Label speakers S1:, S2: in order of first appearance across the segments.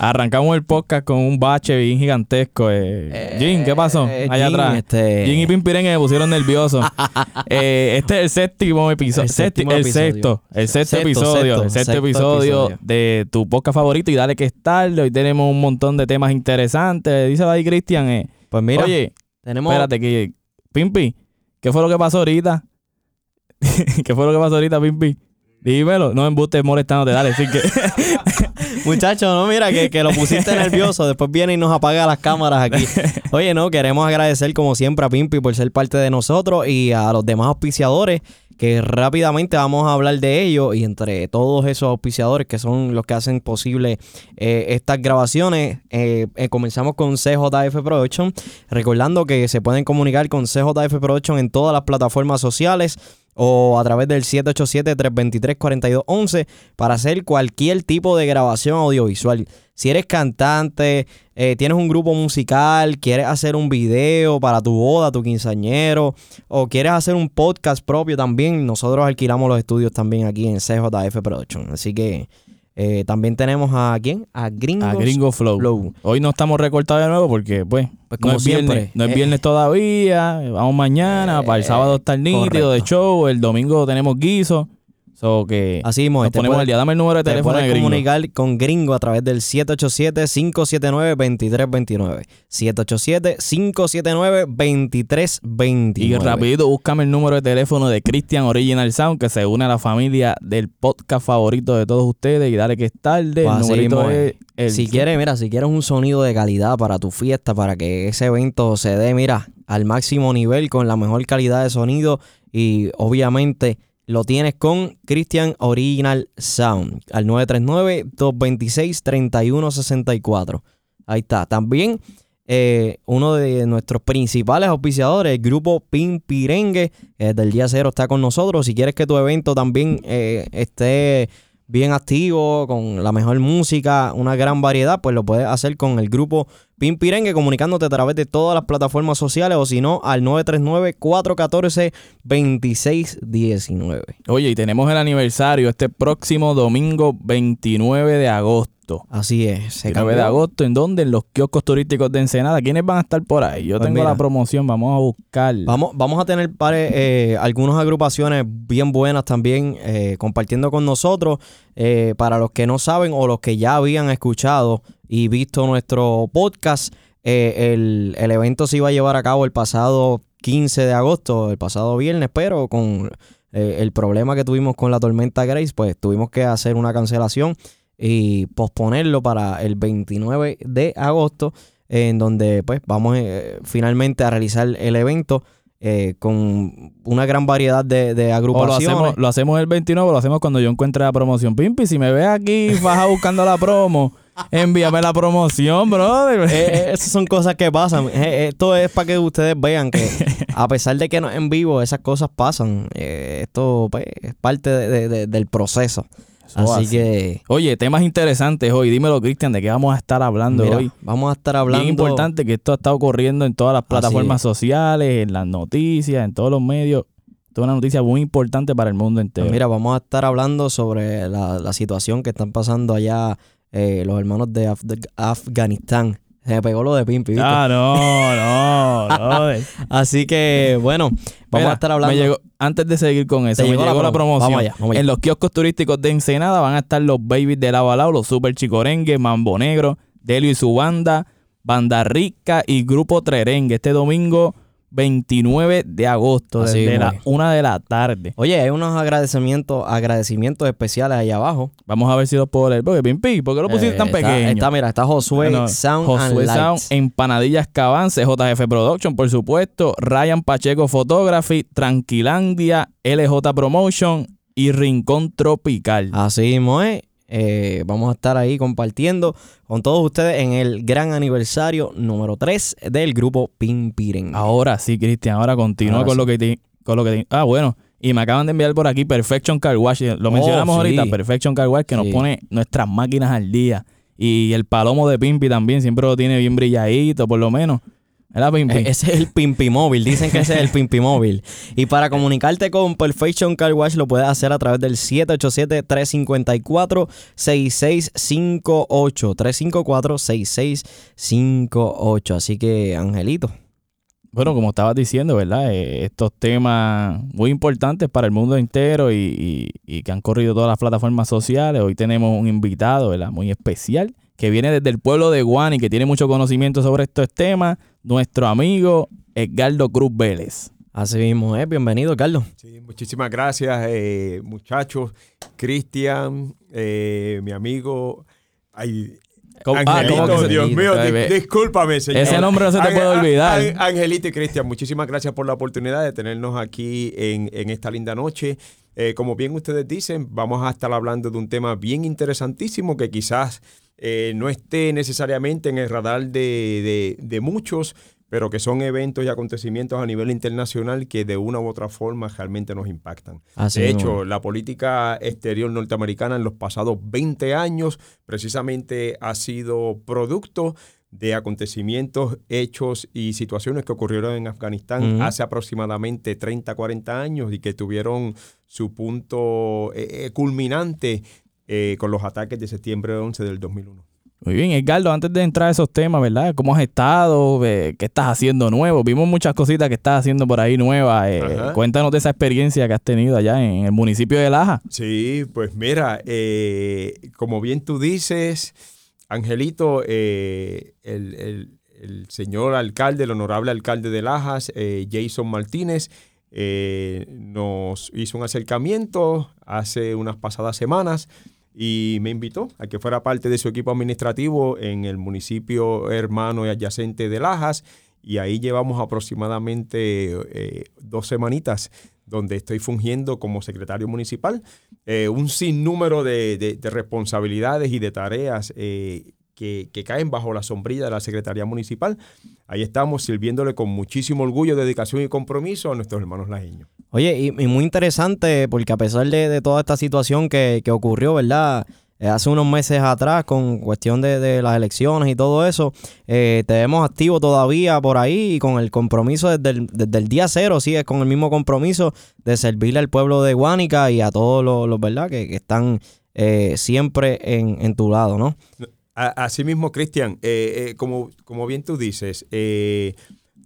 S1: Arrancamos el podcast con un bache bien gigantesco. Eh. Jin, ¿qué pasó?
S2: Eh,
S1: Allá atrás.
S2: este-
S1: Jin y Pimpirengue me pusieron nervioso. Eh, este es el séptimo episodio.
S2: El séptimo
S1: el
S2: episodio.
S1: sexto. El sexto,
S2: Sexto,
S1: episodio.
S2: sexto,
S1: el sexto,
S2: sexto
S1: episodio,
S2: episodio.
S1: de tu podcast favorito. Y dale que es tarde. Hoy tenemos un montón de temas interesantes. Dice ahí Cristian. Eh,
S2: Pues mira,
S1: Oye,
S2: tenemos.
S1: espérate que... Pimpi, ¿qué fue lo que pasó ahorita? ¿Qué fue lo que pasó ahorita, Pimpi? Dímelo. No embustes molestándote. Dale, sí que...
S2: Muchachos, no, mira, que, que lo pusiste nervioso. Después viene y nos apaga las cámaras aquí. Oye, no, queremos agradecer como siempre a Pimpi por ser parte de nosotros y a los demás auspiciadores que rápidamente vamos a hablar de ellos y entre todos esos auspiciadores que son los que hacen posible eh, estas grabaciones, eh, eh, comenzamos con CJF Production, recordando que se pueden comunicar con CJF Production en todas las plataformas sociales o a través del 787-323-4211 para hacer cualquier tipo de grabación audiovisual. Si eres cantante, eh, tienes un grupo musical, quieres hacer un video para tu boda, tu quinceañero, o quieres hacer un podcast propio también, nosotros alquilamos los estudios también aquí en CJF Production. Así que eh, también tenemos a quién? A Gringos
S1: A Gringo Flow.
S2: Flow.
S1: Hoy no estamos recortados de nuevo porque, pues,
S2: Pues
S1: no,
S2: como
S1: es viernes,
S2: siempre.
S1: no es
S2: Eh,
S1: viernes todavía. Vamos mañana. para el sábado estar nítido
S2: correcto.
S1: de show. El domingo tenemos guiso. So que
S2: Así mismo,
S1: nos
S2: te
S1: ponemos
S2: puedes-
S1: al día. Dame el número de
S2: Te
S1: teléfono de
S2: puedes
S1: Gringo.
S2: comunicar con Gringo a través del 787-579-2329. 787-579-2329.
S1: Y rapidito, búscame el número de teléfono de Christian Original Sound, que se une a la familia del podcast favorito de todos ustedes. Y dale que es tarde.
S2: Pues
S1: el
S2: mismo
S1: es. el
S2: si quieres, mira, si quieres un sonido de calidad para tu fiesta, para que ese evento se dé, mira, al máximo nivel, con la mejor calidad de sonido y obviamente lo tienes con Christian Original Sound al 939-226-3164. Ahí está. También eh, uno de nuestros principales auspiciadores, el grupo Pimpirengue, que desde día cero está con nosotros. Si quieres que tu evento también eh, esté bien activo, con la mejor música, una gran variedad, pues lo puedes hacer con el grupo Pimpirengue, comunicándote a través de todas las plataformas sociales o si no, al 939-414-2619.
S1: Oye, y tenemos el aniversario este próximo domingo 29 de agosto.
S2: Así es. Se
S1: 29 de agosto, ¿en dónde? En los kioscos turísticos de Ensenada. ¿Quiénes van a estar por ahí? Yo
S2: Pues
S1: tengo
S2: mira.
S1: la promoción, vamos a buscar.
S2: Vamos, vamos a tener pares, eh, algunas agrupaciones bien buenas también eh, compartiendo con nosotros. Eh, para los que no saben o los que ya habían escuchado y visto nuestro podcast, eh, el, el evento se iba a llevar a cabo el pasado 15 de agosto, el pasado viernes, pero con eh, el problema que tuvimos con la tormenta Grace, pues tuvimos que hacer una cancelación y posponerlo para el 29 de agosto, en donde pues vamos eh, finalmente a realizar el evento eh, con una gran variedad de, de
S1: o lo
S2: agrupaciones.
S1: hacemos, lo hacemos el 29 o lo hacemos cuando yo encuentre la promoción. Pimpi, si me ves aquí, faja buscando la promo, envíame la promoción, brother.
S2: Eh, esas son cosas que pasan. Eh, esto es para que ustedes vean que a pesar de que no es en vivo, esas cosas pasan. Esto pues, es parte de- de- de- del proceso.
S1: Eso
S2: así,
S1: así.
S2: que
S1: Oye, temas interesantes hoy. Dímelo, Cristian, ¿de qué vamos a estar hablando
S2: mira,
S1: hoy?
S2: vamos a estar hablando.
S1: Bien importante que esto ha estado corriendo en todas las plataformas
S2: es.
S1: sociales, en las noticias, en todos los medios. Esto es una noticia muy importante para el mundo entero.
S2: Pues Mira, vamos a estar hablando sobre la, la situación que están pasando allá eh, los hermanos de, Af- de Afganistán. Se pegó lo de Pimpi, ¿viste?
S1: Ah, no, no, brother.
S2: Así que, bueno, vamos
S1: Mira,
S2: a estar hablando.
S1: me llegó- antes de seguir con eso, me
S2: llegó la
S1: la,
S2: promo.
S1: promoción.
S2: Vamos allá, vamos allá.
S1: En los kioscos turísticos de Ensenada van a estar los babies de lado a lado, los super chicorengue, Mambo Negro, Delio y su banda, Banda Rica y Grupo Trerengue. Este domingo 29 de agosto,
S2: Así
S1: desde la
S2: es.
S1: una de la tarde.
S2: Oye, hay unos agradecimientos, agradecimientos especiales allá abajo.
S1: Vamos a ver si los puedo leer. Porque Pimpi, ¿por qué lo pusiste
S2: Eh,
S1: tan
S2: está-
S1: pequeño?
S2: Está, mira, está Josué
S1: Bueno,
S2: Sound
S1: Josué
S2: and
S1: Sound. Empanadillas Cabán, CJF Production, por supuesto, Ryan Pacheco Photography, Tranquilandia, LJ Promotion y Rincón Tropical.
S2: Así mismo es. Eh, vamos a estar ahí compartiendo con todos ustedes en el gran aniversario número 3 del grupo Pimpiren.
S1: Ahora sí, Cristian, ahora continúa con
S2: sí.
S1: lo que te, con lo que te- Ah, bueno, y me acaban de enviar por aquí Perfection Car Wash, lo
S2: Oh,
S1: mencionamos
S2: sí.
S1: ahorita, Perfection Car Wash que nos pone nuestras máquinas al día y el palomo de Pimpi también siempre lo tiene bien brilladito, por lo menos.
S2: E-, ese es el Pimpi Móvil. Dicen que ese es el Pimpi Móvil. Y para comunicarte con Perfection Car Wash lo puedes hacer a través del 787-354-6658. 354-6658. Así que, Angelito.
S1: Bueno, como estabas diciendo, ¿verdad? Eh, estos temas muy importantes para el mundo entero y, y, que han corrido todas las plataformas sociales. Hoy tenemos un invitado, ¿verdad? Muy especial que viene desde el pueblo de Guan y que tiene mucho conocimiento sobre estos temas, nuestro amigo Edgardo Cruz Vélez.
S2: Así mismo es, bienvenido, Carlos.
S3: Sí, muchísimas gracias, eh, muchachos. Cristian, eh, mi amigo. Ay, Angelito, Dios mío, discúlpame, señor.
S1: Ese nombre no se te puede olvidar.
S3: Angelito y Cristian, muchísimas gracias por la oportunidad de tenernos aquí en, esta linda noche. Eh, como bien ustedes dicen, vamos a estar hablando de un tema bien interesantísimo que quizás eh, no esté necesariamente en el radar de, muchos, pero que son eventos y acontecimientos a nivel internacional que de una u otra forma realmente nos impactan. de hecho, la política exterior norteamericana en los pasados 20 años precisamente ha sido producto de acontecimientos, hechos y situaciones que ocurrieron en Afganistán hace aproximadamente 30, 40 años y que tuvieron su punto eh, eh, culminante eh, con los ataques de septiembre 11 del 2001.
S1: Muy bien, Edgardo, antes de entrar a esos temas, ¿verdad? ¿Cómo has estado? ¿Qué estás haciendo nuevo? Vimos muchas cositas que estás haciendo por ahí nuevas. Eh, cuéntanos de esa experiencia que has tenido allá en el municipio de Laja.
S3: Sí, pues mira, eh, como bien tú dices, Angelito, el, el, señor alcalde, el honorable alcalde de Lajas, Jason Martínez, nos hizo un acercamiento hace unas pasadas semanas y me invitó a que fuera parte de su equipo administrativo en el municipio hermano y adyacente de Lajas. Y ahí llevamos aproximadamente eh, dos semanitas donde estoy fungiendo como secretario municipal. Eh, un sinnúmero de, de, responsabilidades y de tareas eh, que, que, caen bajo la sombrilla de la Secretaría Municipal. Ahí estamos sirviéndole con muchísimo orgullo, dedicación y compromiso a nuestros hermanos lajeños.
S2: Oye, y, muy interesante porque a pesar de, toda esta situación que, ocurrió, ¿verdad? Eh, hace unos meses atrás con cuestión de, las elecciones y todo eso, eh, te vemos activo todavía por ahí y con el compromiso desde el, desde el día cero, sí, es con el mismo compromiso de servirle al pueblo de Guánica y a todos los, ¿verdad? Que, están eh, siempre en, en, tu lado, ¿no?
S3: Mismo, Cristian, como, como bien tú dices,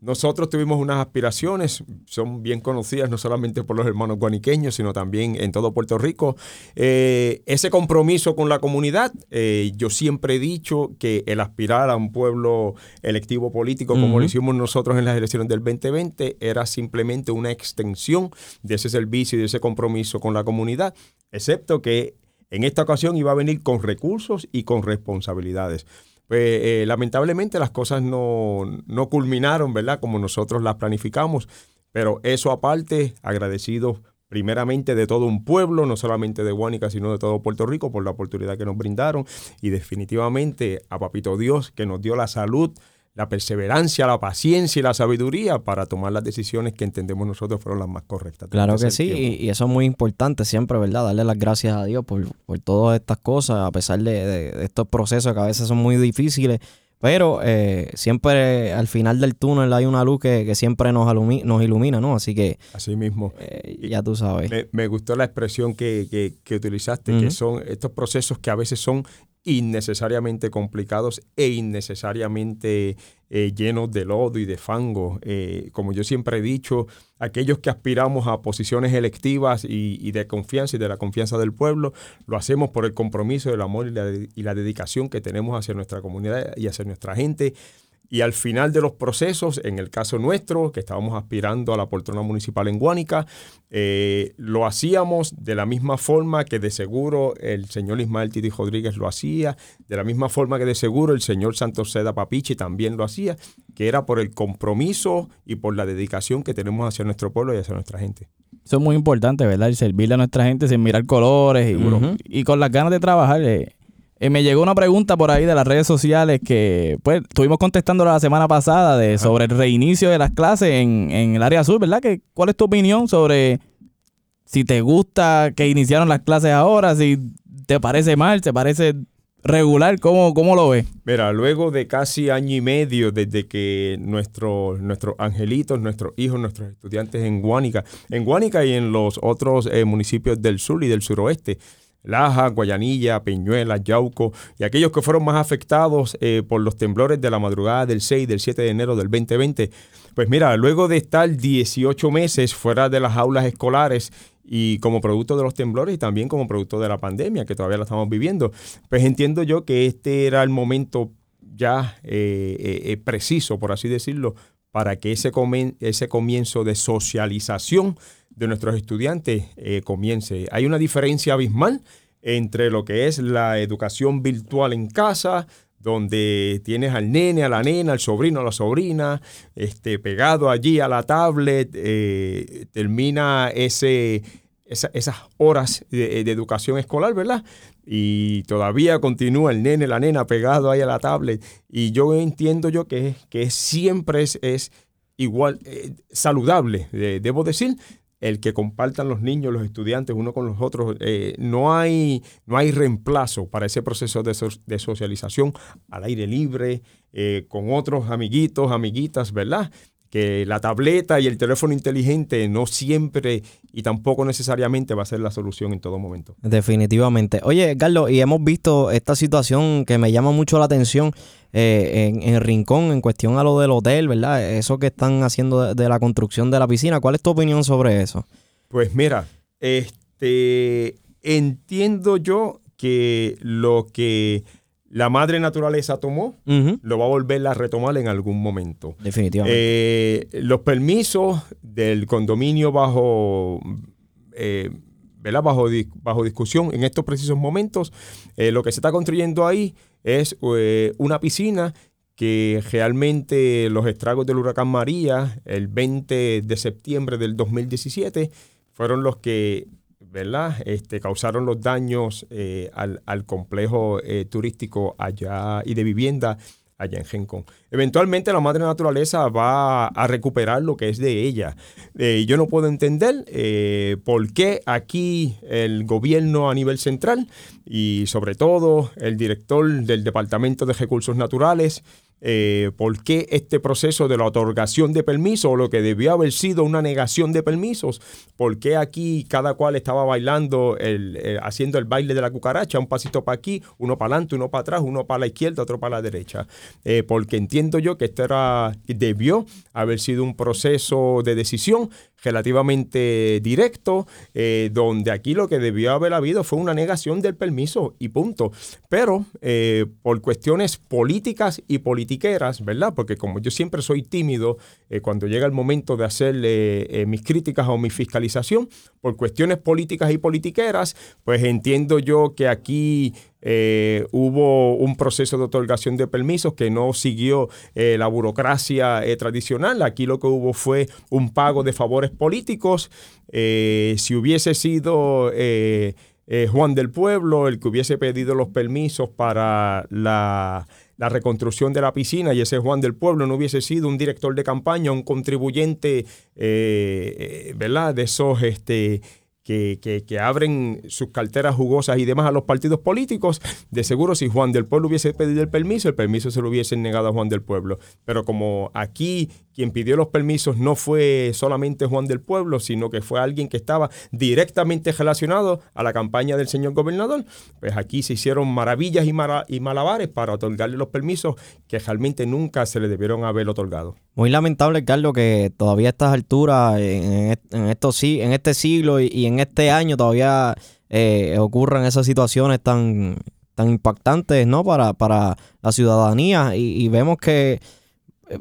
S3: nosotros tuvimos unas aspiraciones, son bien conocidas no solamente por los hermanos guaniqueños, sino también en todo Puerto Rico. Eh, ese compromiso con la comunidad, eh, yo siempre he dicho que el aspirar a un pueblo electivo político, como lo hicimos nosotros en las elecciones del 2020, era simplemente una extensión de ese servicio y de ese compromiso con la comunidad, excepto que en esta ocasión iba a venir con recursos y con responsabilidades. Pues, eh, lamentablemente las cosas no, culminaron, ¿verdad? Como nosotros las planificamos, pero eso aparte, agradecido primeramente de todo un pueblo, no solamente de Guánica, sino de todo Puerto Rico por la oportunidad que nos brindaron y definitivamente a Papito Dios que nos dio la salud, la perseverancia, la paciencia y la sabiduría para tomar las decisiones que entendemos nosotros fueron las más correctas.
S2: Claro que sí, y, eso es muy importante siempre, ¿verdad? Darle las gracias a Dios por, todas estas cosas, a pesar de, estos procesos que a veces son muy difíciles, pero eh, siempre al final del túnel hay una luz que, siempre nos, nos ilumina, ¿no? Así que...
S3: Así mismo.
S2: Eh, ya tú sabes.
S3: Me, gustó la expresión que, utilizaste, que son estos procesos que a veces son innecesariamente complicados e innecesariamente eh, llenos de lodo y de fango. Eh, como yo siempre he dicho, aquellos que aspiramos a posiciones electivas y, de confianza y de la confianza del pueblo, lo hacemos por el compromiso, el amor y la, y la dedicación que tenemos hacia nuestra comunidad y hacia nuestra gente. Y al final de los procesos, en el caso nuestro, que estábamos aspirando a la poltrona municipal en Guánica, eh, lo hacíamos de la misma forma que de seguro el señor Ismael Titi Rodríguez lo hacía, de la misma forma que de seguro el señor Santos Seda Papichi también lo hacía, que era por el compromiso y por la dedicación que tenemos hacia nuestro pueblo y hacia nuestra gente.
S1: Eso es muy importante, ¿verdad? El servirle a nuestra gente sin mirar colores y, y con las ganas de trabajar. Eh, eh, me llegó una pregunta por ahí de las redes sociales que, pues, estuvimos contestando la semana pasada de, sobre el reinicio de las clases en, el área sur, ¿verdad? Que, ¿Cuál es tu opinión sobre si te gusta que iniciaron las clases ahora? Si te parece mal, te parece regular, ¿cómo, cómo lo ves?
S3: Mira, luego de casi año y medio desde que nuestros nuestros angelitos, nuestros hijos, nuestros estudiantes en Guánica, en Guánica y en los otros eh, municipios del sur y del suroeste, Laja, Guayanilla, Peñuela, Yauco y aquellos que fueron más afectados eh, por los temblores de la madrugada del 6 del 7 de enero del 2020. Pues mira, luego de estar 18 meses fuera de las aulas escolares y como producto de los temblores y también como producto de la pandemia que todavía la estamos viviendo, pues entiendo yo que este era el momento ya eh, eh, preciso, por así decirlo, para que ese, ese comienzo de socialización de nuestros estudiantes eh, comience. Hay una diferencia abismal entre lo que es la educación virtual en casa, donde tienes al nene, a la nena, al sobrino, a la sobrina, este, pegado allí a la tablet, eh, termina ese, esas horas de, educación escolar, ¿verdad? Y todavía continúa el nene, la nena pegado ahí a la tablet. Y yo entiendo yo que, que siempre es, igual eh, saludable, debo decir, el que compartan los niños, los estudiantes, uno con los otros. Eh, no, hay, no hay reemplazo para ese proceso de, socialización al aire libre, eh, con otros amiguitos, amiguitas, ¿verdad? Que la tableta y el teléfono inteligente no siempre y tampoco necesariamente va a ser la solución en todo momento.
S2: Definitivamente. Oye, Carlos, y hemos visto esta situación que me llama mucho la atención eh, en, Rincón en cuestión a lo del hotel, ¿verdad? Eso que están haciendo de, la construcción de la piscina. ¿Cuál es tu opinión sobre eso?
S3: Pues mira, este entiendo yo que lo que la madre naturaleza tomó, lo va a volver a retomar en algún momento.
S2: Definitivamente.
S3: Eh, los permisos del condominio bajo, eh, bajo, bajo discusión en estos precisos momentos, eh, lo que se está construyendo ahí es una piscina que realmente los estragos del huracán María, el 20 de septiembre del 2017, fueron los que ¿verdad? Este, causaron los daños eh, al, complejo eh, turístico allá y de vivienda allá en Gencon. Eventualmente la madre naturaleza va a recuperar lo que es de ella. Eh, yo no puedo entender por qué aquí el gobierno a nivel central y sobre todo el director del Departamento de Recursos Naturales eh, por qué este proceso de la otorgación de permisos o lo que debió haber sido una negación de permisos, por qué aquí cada cual estaba bailando, el, eh, haciendo el baile de la cucaracha, un pasito para aquí, uno para adelante, uno para atrás, uno para la izquierda, otro para la derecha. Eh, porque entiendo yo que esto era, debió haber sido un proceso de decisión relativamente directo, eh, donde aquí lo que debió haber habido fue una negación del permiso y punto. Pero eh, por cuestiones políticas y politiqueras, ¿verdad? Porque como yo siempre soy tímido eh, cuando llega el momento de hacer mis críticas o mi fiscalización, por cuestiones políticas y politiqueras, pues entiendo yo que aquí eh, hubo un proceso de otorgación de permisos que no siguió eh, la burocracia eh, tradicional. Aquí lo que hubo fue un pago de favores políticos. si hubiese sido Juan del Pueblo el que hubiese pedido los permisos para la, reconstrucción de la piscina y ese Juan del Pueblo no hubiese sido un director de campaña, un contribuyente, ¿verdad? De esos este, que, que, abren sus carteras jugosas y demás a los partidos políticos, de seguro si Juan del Pueblo hubiese pedido el permiso, el permiso se lo hubiesen negado a Juan del Pueblo. Pero como aquí quien pidió los permisos no fue solamente Juan del Pueblo, sino que fue alguien que estaba directamente relacionado a la campaña del señor gobernador, pues aquí se hicieron maravillas y, malabares para otorgarle los permisos que realmente nunca se le debieron haber otorgado.
S2: Muy lamentable, Carlos, que todavía a estas alturas, en, en este siglo y, en este año todavía eh, ocurran esas situaciones tan, tan impactantes ¿no? para, para la ciudadanía y vemos que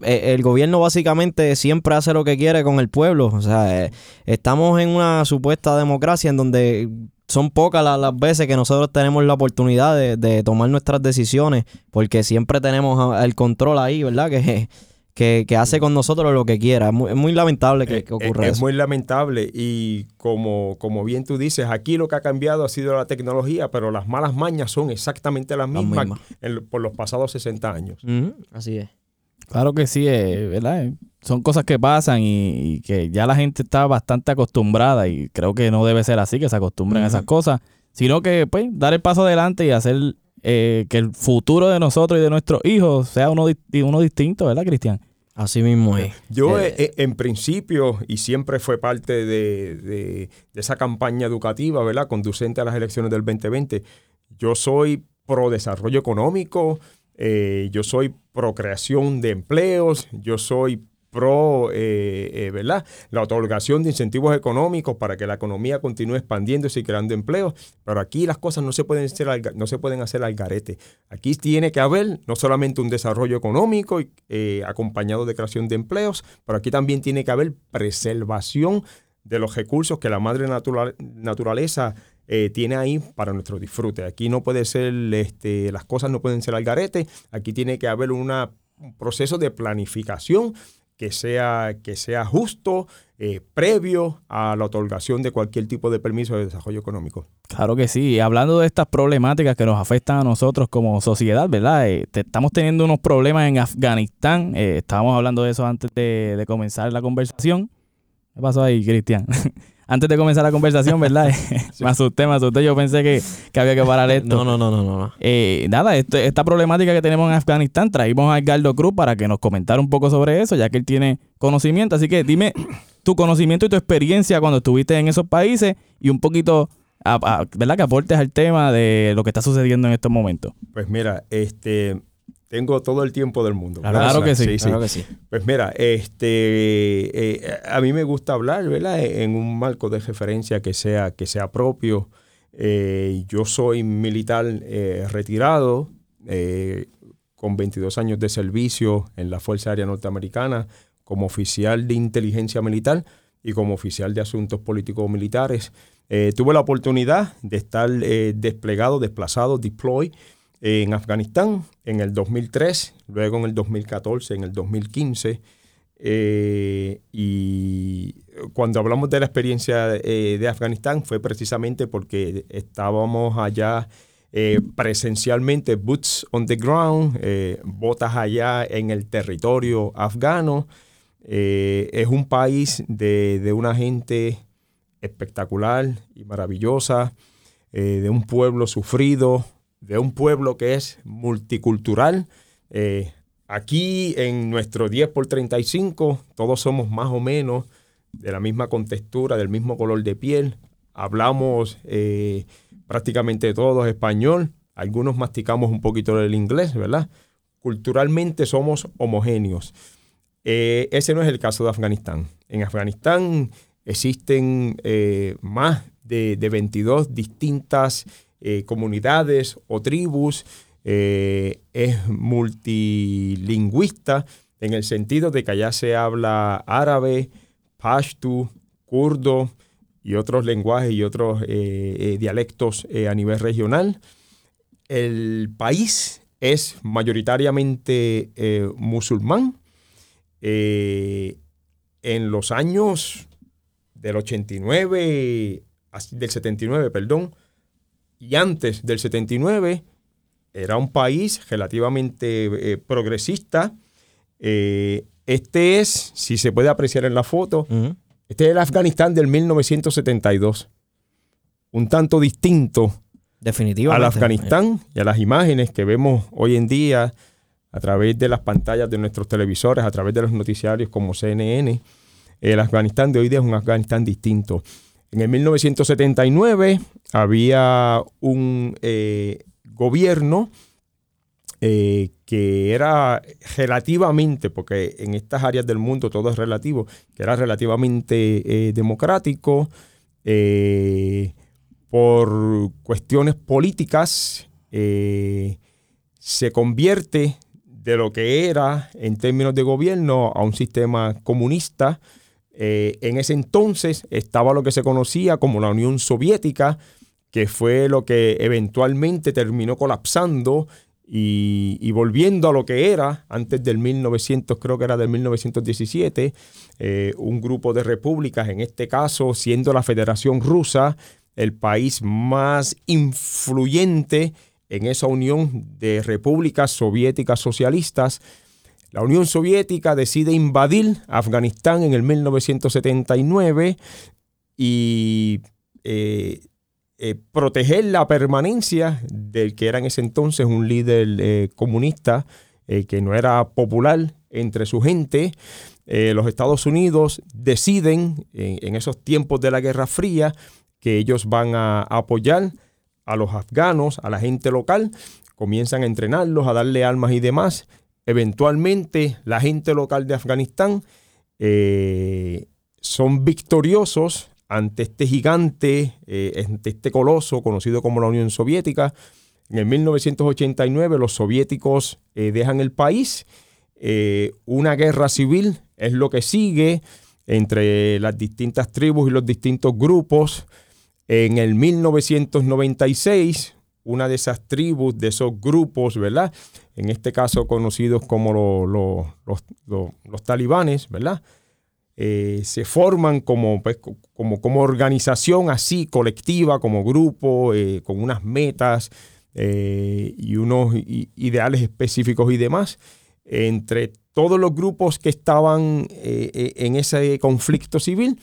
S2: el gobierno básicamente siempre hace lo que quiere con el pueblo. O sea, eh, estamos en una supuesta democracia en donde son pocas las, veces que nosotros tenemos la oportunidad de, tomar nuestras decisiones, porque siempre tenemos el control ahí, ¿verdad? Que, que, hace con nosotros lo que quiera. Es muy, lamentable que,
S3: eh,
S2: ocurra eso.
S3: Es muy lamentable y como, como bien tú dices, aquí lo que ha cambiado ha sido la tecnología, pero las malas mañas son exactamente las mismas, por los pasados 60 años.
S2: así es.
S1: Claro que sí, eh, ¿verdad? Son cosas que pasan y, que ya la gente está bastante acostumbrada y creo que no debe ser así, que se acostumbren a esas cosas, sino que pues dar el paso adelante y hacer eh, que el futuro de nosotros y de nuestros hijos sea uno, uno distinto, ¿verdad, Cristian?
S2: Así mismo es.
S3: Yo, eh, en principio, y siempre fue parte de, esa campaña educativa, ¿verdad? Conducente a las elecciones del 2020, yo soy pro desarrollo económico, yo soy pro creación de empleos, yo soy pro, eh, eh, ¿verdad? La otorgación de incentivos económicos para que la economía continúe expandiéndose y creando empleos. Pero aquí las cosas no se pueden hacer al, no se pueden hacer al garete. Aquí tiene que haber no solamente un desarrollo económico eh, acompañado de creación de empleos, pero aquí también tiene que haber preservación de los recursos que la madre naturaleza tiene ahí para nuestro disfrute. Aquí no puede ser, este, las cosas no pueden ser al garete, aquí tiene que haber un proceso de planificación que sea, que sea justo, eh, previo a la otorgación de cualquier tipo de permiso de desarrollo económico.
S1: Claro que sí. Hablando de estas problemáticas que nos afectan a nosotros como sociedad, ¿verdad? Eh, estamos teniendo unos problemas en Afganistán. Eh, estábamos hablando de eso antes de comenzar la conversación. ¿Qué pasó ahí, Cristian? antes de comenzar la conversación, ¿verdad? me asusté, me asusté. Yo pensé que, había que parar esto.
S2: No, no, no, no. no.
S1: Eh, nada, esta problemática que tenemos en Afganistán, traímos a Edgardo Cruz para que nos comentara un poco sobre eso, ya que él tiene conocimiento. Así que dime tu conocimiento y tu experiencia cuando estuviste en esos países y un poquito, ¿verdad? Que aportes al tema de lo que está sucediendo en estos momentos.
S3: Pues mira, este, tengo todo el tiempo del mundo.
S1: Claro, que sí, claro que sí.
S3: Pues mira, este, eh, a mí me gusta hablar, ¿verdad? En un marco de referencia que sea, que sea propio. Eh, yo soy militar eh, retirado, con 22 años de servicio en la Fuerza Aérea Norteamericana, como oficial de inteligencia militar y como oficial de asuntos políticos militares. tuve la oportunidad de estar desplegado, desplazado, deploy en Afganistán en el 2003, luego en el 2014, en el 2015. Eh, y cuando hablamos de la experiencia eh, de Afganistán fue precisamente porque estábamos allá eh, presencialmente, boots on the ground, botas allá en el territorio afgano. es un país de, una gente espectacular y maravillosa, de un pueblo sufrido, de un pueblo que es multicultural. Eh, aquí en nuestro 10 por 35 todos somos más o menos de la misma contextura, del mismo color de piel. Hablamos eh, prácticamente todos español. Algunos masticamos un poquito del inglés, ¿verdad? Culturalmente somos homogéneos. Eh, ese no es el caso de Afganistán. En Afganistán existen más de, de 22 distintas eh, comunidades o tribus, eh, es multilingüista en el sentido de que allá se habla árabe, pashto, kurdo y otros lenguajes y otros eh, dialectos a nivel regional. El país es mayoritariamente musulmán. en los años del 89, del 79, perdón, y antes del 79 era un país relativamente eh, progresista. Eh, este es, si se puede apreciar en la foto, este es el Afganistán del 1972. Un tanto distinto
S2: Definitivamente.
S3: al Afganistán y a las imágenes que vemos hoy en día a través de las pantallas de nuestros televisores, a través de los noticiarios como CNN. El Afganistán de hoy día es un Afganistán distinto. En el 1979 había un eh, gobierno eh, que era relativamente, porque en estas áreas del mundo todo es relativo, que era relativamente eh, democrático, por cuestiones políticas, se convierte de lo que era en términos de gobierno a un sistema comunista eh, en ese entonces estaba lo que se conocía como la Unión Soviética, que fue lo que eventualmente terminó colapsando y, volviendo a lo que era antes del 1900, creo que era del 1917, eh, un grupo de repúblicas, en este caso siendo la Federación Rusa el país más influyente en esa unión de repúblicas soviéticas socialistas la Unión Soviética decide invadir Afganistán en el 1979 y eh, eh, proteger la permanencia del que era en ese entonces un líder comunista que no era popular entre su gente. los Estados Unidos deciden en, esos tiempos de la Guerra Fría que ellos van a apoyar a los afganos, a la gente local, comienzan a entrenarlos, a darle armas y demás. Eventualmente la gente local de Afganistán son victoriosos ante este gigante, eh, ante este coloso conocido como la Unión Soviética. En el 1989 los soviéticos eh, dejan el país. Eh, una guerra civil es lo que sigue entre las distintas tribus y los distintos grupos. En el 1996, una de esas tribus, de esos grupos, ¿verdad? En este caso conocidos como los, los talibanes, ¿verdad? Eh, se forman como, pues, como, como, organización así, colectiva, como grupo, eh, con unas metas eh, y unos ideales específicos y demás. Entre todos los grupos que estaban en ese conflicto civil,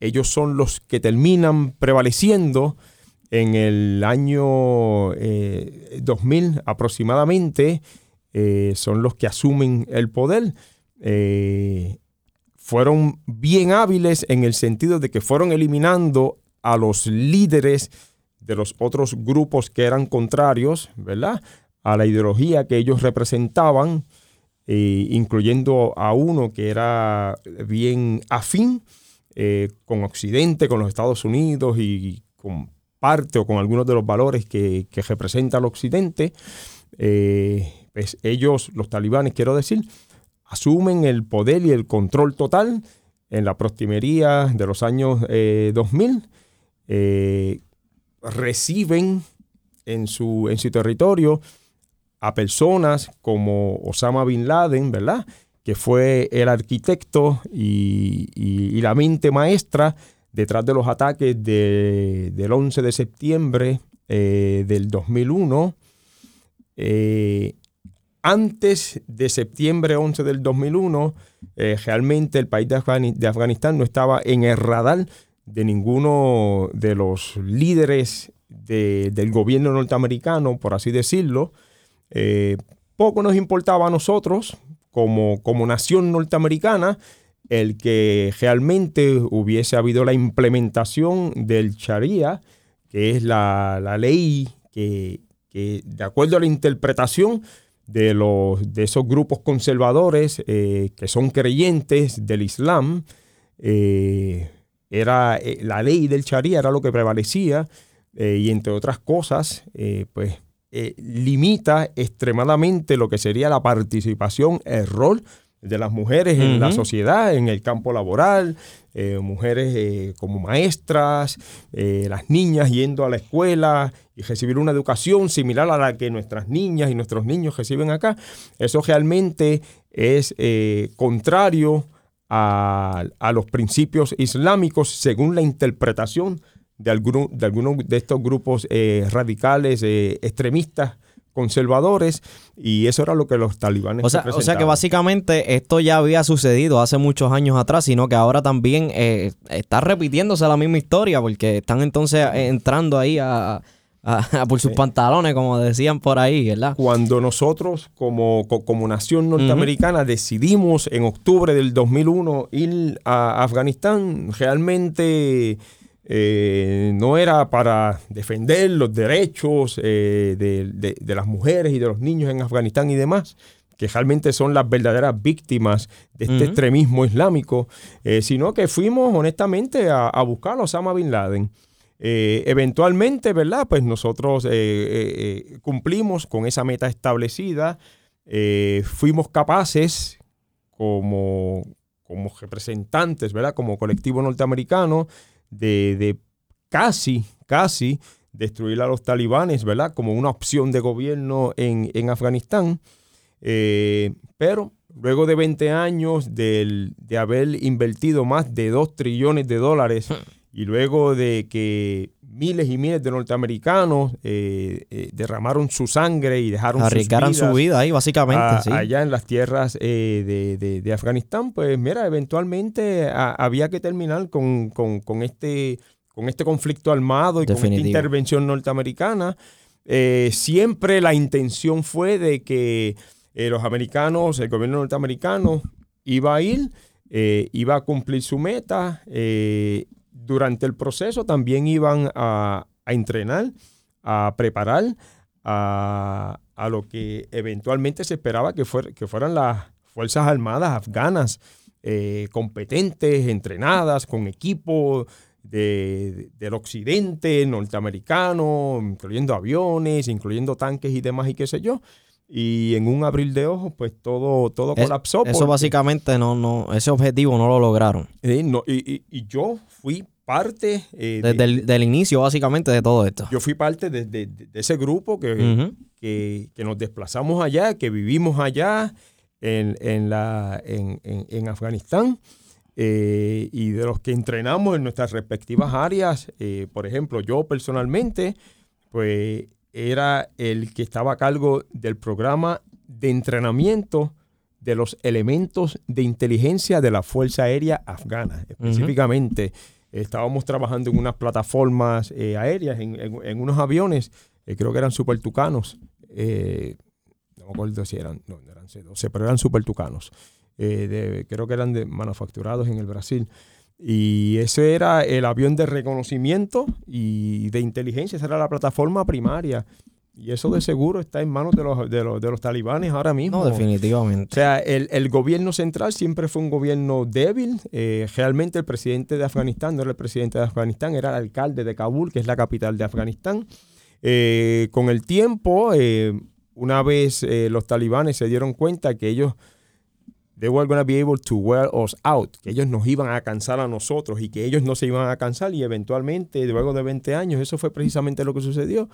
S3: ellos son los que terminan prevaleciendo en el año 2000 aproximadamente, son los que asumen el poder fueron bien hábiles en el sentido de que fueron eliminando a los líderes de los otros grupos que eran contrarios, ¿verdad? A la ideología que ellos representaban, eh, incluyendo a uno que era bien afín eh, con Occidente, con los Estados Unidos y con parte o con algunos de los valores que, representa el Occidente. Eh, pues ellos, los talibanes, quiero decir, asumen el poder y el control total en la prostimería de los años 2000, eh, eh, reciben en su, en su territorio a personas como Osama Bin Laden, ¿verdad? Que fue el arquitecto y, la mente maestra detrás de los ataques del 11 de septiembre eh, del 2001 antes de septiembre 11 del 2001, eh, realmente el país de, Afganistán no estaba en el radar de ninguno de los líderes del gobierno norteamericano, por así decirlo. Eh, poco nos importaba a nosotros, como, como nación norteamericana, el que realmente hubiese habido la implementación del Sharia, que es la, ley que, que, de acuerdo a la interpretación, de, los, de esos grupos conservadores eh, que son creyentes del Islam. Eh, era eh, la ley del Sharia era lo que prevalecía y entre otras cosas, pues limita extremadamente lo que sería la participación, el rol de las mujeres en la sociedad, en el campo laboral, eh, mujeres eh, como maestras, eh, las niñas yendo a la escuela y recibir una educación similar a la que nuestras niñas y nuestros niños reciben acá. Eso realmente es contrario a, los principios islámicos según la interpretación de, algunos de, algunos de estos grupos radicales extremistas conservadores y eso era lo que los talibanes
S2: o sea, o sea que básicamente esto ya había sucedido hace muchos años atrás, sino que ahora también eh, está repitiéndose la misma historia porque están entonces entrando ahí a, por sus pantalones, como decían por ahí, ¿verdad?
S3: Cuando nosotros como, como nación norteamericana decidimos en octubre del 2001 ir a Afganistán, realmente eh, no era para defender los derechos eh, de, las mujeres y de los niños en Afganistán y demás, que realmente son las verdaderas víctimas de este extremismo islámico, eh, sino que fuimos honestamente a, buscar a Osama Bin Laden. eventualmente, ¿verdad? Pues nosotros cumplimos con esa meta establecida, fuimos capaces como, como representantes, ¿verdad? Como colectivo norteamericano, de, casi, casi destruir a los talibanes, ¿verdad? Como una opción de gobierno en, Afganistán. Eh, pero luego de 20 años de haber invertido más de 2 trillones de dólares y luego de que miles y miles de norteamericanos eh, eh, derramaron su sangre y dejaron
S2: Arriesgaron su vida ahí, básicamente.
S3: Allá en las tierras de, Afganistán, pues mira, eventualmente había que terminar con, este con este conflicto armado y con esta intervención norteamericana, eh, siempre la intención fue de que eh, los americanos, el gobierno norteamericano iba a ir, eh, iba a cumplir su meta. Durante el proceso también iban a, entrenar, a preparar a, lo que eventualmente se esperaba que, que fueran las Fuerzas Armadas afganas competentes, entrenadas, con equipo del occidente norteamericano, incluyendo aviones, incluyendo tanques y demás y qué sé yo. Y en un abril de ojos, pues todo, todo colapsó.
S2: Eso básicamente no, no, ese objetivo no lo lograron.
S3: y, yo fui parte...
S2: Eh, Desde el del inicio, básicamente, de todo esto.
S3: Yo fui parte de, ese grupo que, que, nos desplazamos allá, que vivimos allá en, en, la, en, en Afganistán. Eh, y de los que entrenamos en nuestras respectivas áreas. Eh, por ejemplo, yo personalmente, pues era el que estaba a cargo del programa de entrenamiento de los elementos de inteligencia de la Fuerza Aérea Afgana. Específicamente, estábamos trabajando en unas plataformas eh, aéreas, en, unos aviones, creo que eran super tucanos. no me acuerdo si eran, no, eran C-12, pero eran super tucanos. Eh, creo que eran manufacturados en el Brasil. Y ese era el avión de reconocimiento y de inteligencia, esa era la plataforma primaria. Y eso de seguro está en manos de los, de los, talibanes ahora mismo.
S2: No, definitivamente.
S3: O sea, el, gobierno central siempre fue un gobierno débil. Eh, realmente el presidente de Afganistán no era el presidente de Afganistán, era el alcalde de Kabul, que es la capital de Afganistán. Eh, con el tiempo, una vez los talibanes se dieron cuenta que ellos they were going to be able to wear us out, que ellos nos iban a cansar a nosotros y que ellos no se iban a cansar y eventualmente, luego de 20 años, eso fue precisamente lo que sucedió.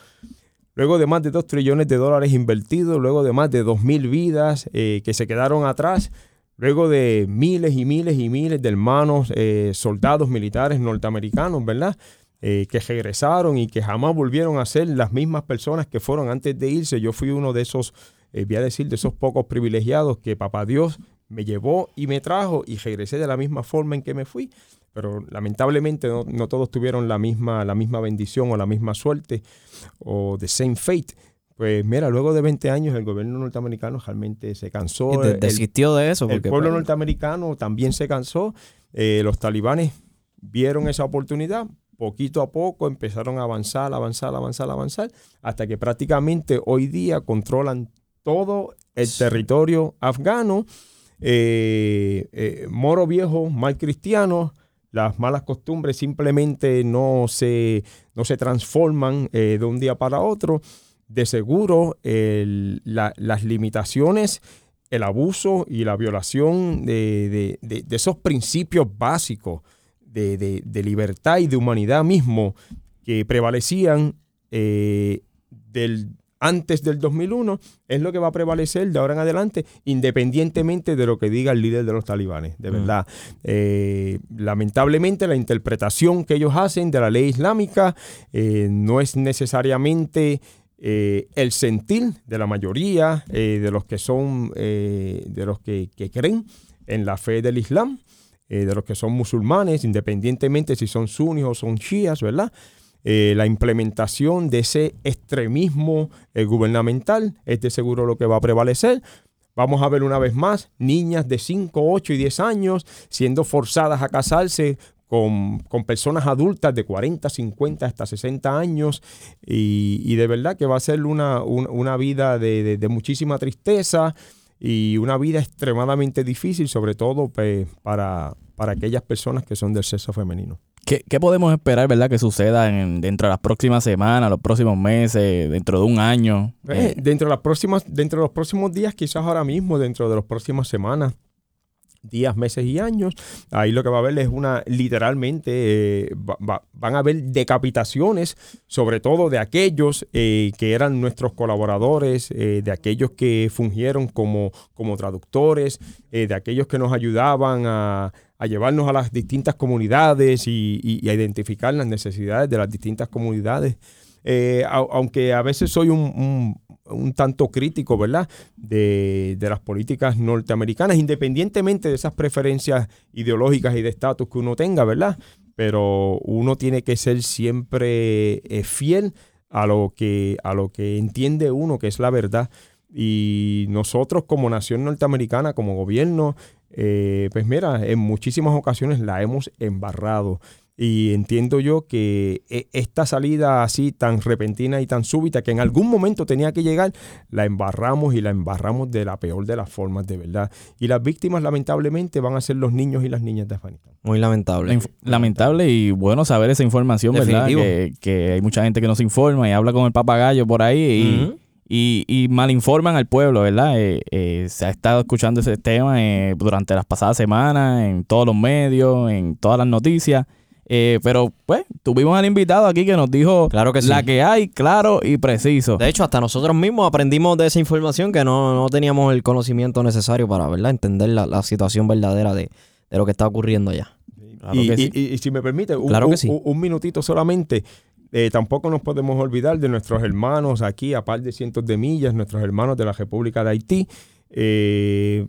S3: Luego de más de 2 trillones de dólares invertidos, luego de más de 2.000 vidas eh, que se quedaron atrás, luego de miles y miles y miles de hermanos eh, soldados militares norteamericanos, ¿verdad? Eh, que regresaron y que jamás volvieron a ser las mismas personas que fueron antes de irse. Yo fui uno de esos, voy a decir, de esos pocos privilegiados que papá Dios me llevó y me trajo y regresé de la misma forma en que me fui. Pero lamentablemente no, todos tuvieron la misma, la misma bendición o la misma suerte o the same fate. Pues mira, luego de 20 años el gobierno norteamericano realmente se cansó.
S2: desistió de eso.
S3: el pueblo pues, norteamericano también se cansó. Eh, los talibanes vieron esa oportunidad, poquito a poco empezaron a avanzar, avanzar, avanzar, avanzar, hasta que prácticamente hoy día controlan todo el territorio afgano eh, eh, moro viejo, mal cristiano, las malas costumbres simplemente no se, no se transforman eh, de un día para otro. De seguro, las limitaciones, el abuso y la violación de, esos principios básicos de, libertad y de humanidad mismo que prevalecían del, antes del 2001 es lo que va a prevalecer de ahora en adelante, independientemente de lo que diga el líder de los talibanes, de mm. verdad. Eh, lamentablemente la interpretación que ellos hacen de la ley islámica eh, no es necesariamente eh, el sentir de la mayoría de los que son, de los que, que, creen en la fe del Islam, de los que son musulmanes, independientemente si son sunis o son chiías, ¿verdad? Eh, la implementación de ese extremismo eh, gubernamental es de seguro lo que va a prevalecer. Vamos a ver una vez más niñas de 5, 8 y 10 años siendo forzadas a casarse con, personas adultas de 40, 50 hasta 60 años y, de verdad que va a ser una, vida de, muchísima tristeza y una vida extremadamente difícil, sobre todo pues, para, para aquellas personas que son del sexo femenino.
S1: ¿Qué, podemos esperar, verdad, que suceda en, dentro de las próximas semanas, los próximos meses, dentro de un año?
S3: Eh, dentro, de las próximas, dentro de los próximos días, quizás ahora mismo, dentro de las próximas semanas, días, meses y años. Ahí lo que va a haber es una, literalmente, eh, van a haber decapitaciones, sobre todo de aquellos eh, que eran nuestros colaboradores, de aquellos que fungieron como, como traductores, de aquellos que nos ayudaban a llevarnos a las distintas comunidades y, a identificar las necesidades de las distintas comunidades. Eh, aunque a veces soy un, tanto crítico, ¿verdad? De, las políticas norteamericanas, independientemente de esas preferencias ideológicas y de estatus que uno tenga, ¿verdad? pero uno tiene que ser siempre eh, fiel a lo, que, a lo que entiende uno, que es la verdad. Y nosotros como nación norteamericana, como gobierno, eh, pues mira, en muchísimas ocasiones la hemos embarrado. Y entiendo yo que e, esta salida así tan repentina y tan súbita que en algún momento tenía que llegar, la embarramos y la embarramos de la peor de las formas, de verdad. Y las víctimas lamentablemente van a ser los niños y las niñas de Afganistán.
S2: Muy lamentable.
S1: Lamentable y bueno saber esa información, ¿verdad? Que, hay mucha gente que no se informa y habla con el papagayo por ahí y, y, malinforman al pueblo, ¿verdad? Eh, eh, se ha estado escuchando ese tema eh, durante las pasadas semanas en todos los medios, en todas las noticias. Eh, pero, pues, tuvimos al invitado aquí que nos dijo
S2: claro que
S1: la que hay, claro y preciso.
S2: De hecho, hasta nosotros mismos aprendimos de esa información que no, teníamos el conocimiento necesario para, ¿verdad? Entender la, situación verdadera de, lo que está ocurriendo allá.
S3: y, si me permite, un, minutito solamente. Eh, tampoco nos podemos olvidar de nuestros hermanos aquí, a par de cientos de millas, nuestros hermanos de la República de Haití. Eh,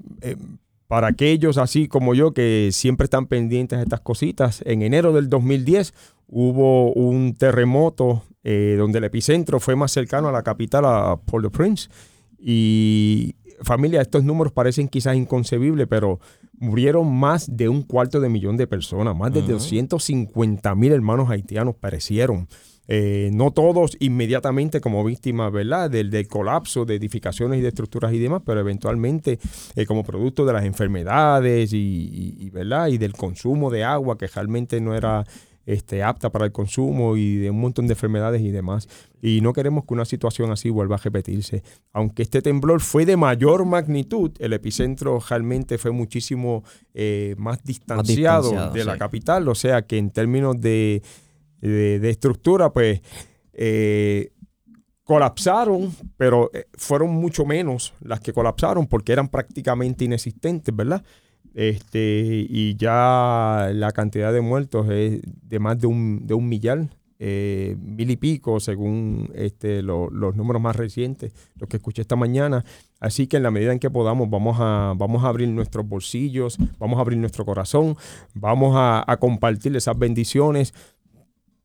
S3: para aquellos así como yo que siempre están pendientes de estas cositas, en enero del 2010 hubo un terremoto eh, donde el epicentro fue más cercano a la capital, a Port-au-Prince. Y familia, estos números parecen quizás inconcebibles, pero murieron más de un cuarto de millón de personas, más de 250 mil hermanos haitianos perecieron. Eh, no todos inmediatamente como víctimas, ¿verdad? Del, colapso de edificaciones y de estructuras y demás, pero eventualmente eh, como producto de las enfermedades y, ¿verdad? Y del consumo de agua que realmente no era este, apta para el consumo y de un montón de enfermedades y demás. Y no queremos que una situación así vuelva a repetirse. Aunque este temblor fue de mayor magnitud, el epicentro realmente fue muchísimo eh, más, distanciado de la capital, o sea que en términos de de, estructura, pues eh, colapsaron, pero eh, fueron mucho menos las que colapsaron porque eran prácticamente inexistentes, ¿verdad? Este, y ya la cantidad de muertos es de más de un, de un millar, eh, mil y pico, según este, los números más recientes, los que escuché esta mañana. Así que en la medida en que podamos, vamos a, vamos a abrir nuestros bolsillos, vamos a abrir nuestro corazón, vamos a compartir esas bendiciones,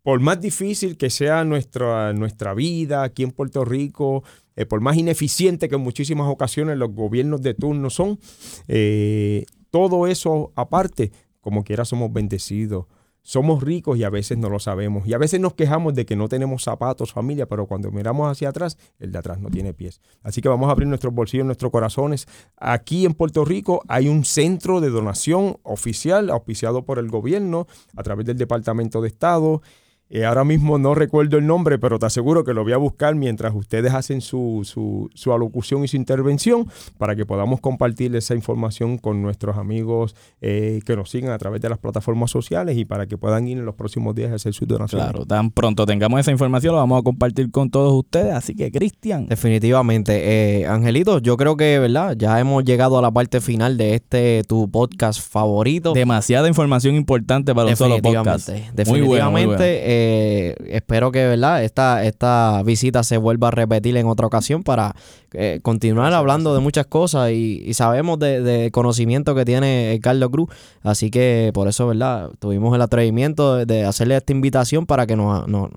S3: por más difícil que sea nuestra, nuestra vida aquí en Puerto Rico, eh, por más ineficiente que en muchísimas ocasiones los gobiernos de turno son, eh, todo eso aparte, como quiera somos bendecidos. Somos ricos y a veces no lo sabemos. Y a veces nos quejamos de que no tenemos zapatos, familia, pero cuando miramos hacia atrás, el de atrás no tiene pies. Así que vamos a abrir nuestros bolsillos, nuestros corazones. Aquí en Puerto Rico hay un centro de donación oficial, auspiciado por el gobierno a través del Departamento de Estado. Eh, ahora mismo no recuerdo el nombre, pero te aseguro que lo voy a buscar mientras ustedes hacen su, su, alocución y su intervención para que podamos compartir esa información con nuestros amigos eh, que nos siguen a través de las plataformas sociales y para que puedan ir en los próximos días a hacer su donación.
S1: Claro, tan pronto tengamos esa información lo vamos a compartir con todos ustedes. Así que, Cristian.
S2: Definitivamente. Eh, Angelito, yo creo que, ¿verdad? Ya hemos llegado a la parte final de este tu podcast favorito.
S1: Demasiada información importante para un solo podcast.
S2: Definitivamente. Eh, espero que ¿verdad? Esta, esta visita se vuelva a repetir en otra ocasión para eh, continuar hablando de muchas cosas y, sabemos de, conocimiento que tiene Carlos Cruz. Así que por eso ¿verdad? tuvimos el atrevimiento de, hacerle esta invitación para que nos, nos,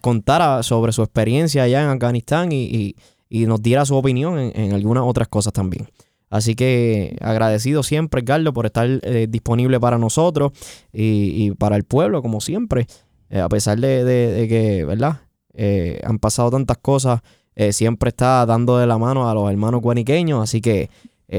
S2: contara sobre su experiencia allá en Afganistán y, nos diera su opinión en, algunas otras cosas también. Así que agradecido siempre, Carlos, por estar eh, disponible para nosotros y, y, para el pueblo, como siempre. Eh, a pesar de, que, ¿verdad? Eh, han pasado tantas cosas, eh, siempre está dando de la mano a los hermanos guaniqueños. Así que,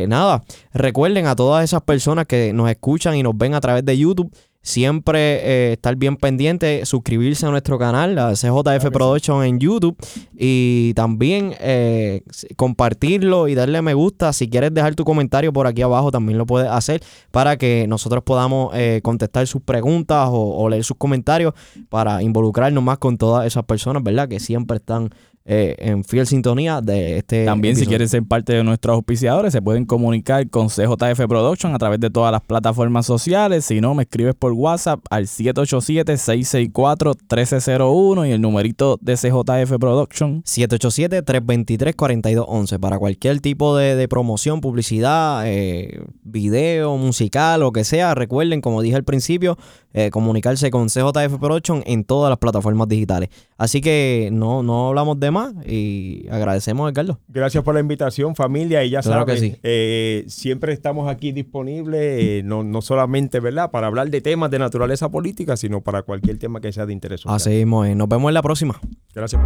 S2: nada, recuerden a todas esas personas que nos escuchan y nos ven a través de YouTube Siempre eh, estar bien pendiente, suscribirse a nuestro canal, la CJF Production en YouTube. Y también eh, compartirlo y darle me gusta. Si quieres dejar tu comentario por aquí abajo, también lo puedes hacer para que nosotros podamos eh, contestar sus preguntas o, leer sus comentarios para involucrarnos más con todas esas personas, ¿verdad? Que siempre están eh, en fiel sintonía de este.
S1: También, si quieren ser parte de nuestros auspiciadores, se pueden comunicar con CJF Production a través de todas las plataformas sociales. Si no, me escribes por WhatsApp al 787-664-1301 y el numerito de CJF Production.
S2: 787-323-4211 para cualquier tipo de, de promoción, publicidad, eh, video, musical, lo que sea. Recuerden, como dije al principio, eh, comunicarse con CJF Production en todas las plataformas digitales. Así que no, no hablamos de y agradecemos a Edgardo.
S3: Gracias por la invitación, familia. Y ya
S2: Claro
S3: saben,
S2: que sí.
S3: eh, siempre estamos aquí disponibles, eh, no, no solamente ¿verdad? para hablar de temas de naturaleza política, sino para cualquier tema que sea de interés social.
S2: Así mismo. Nos vemos en la próxima.
S3: Gracias.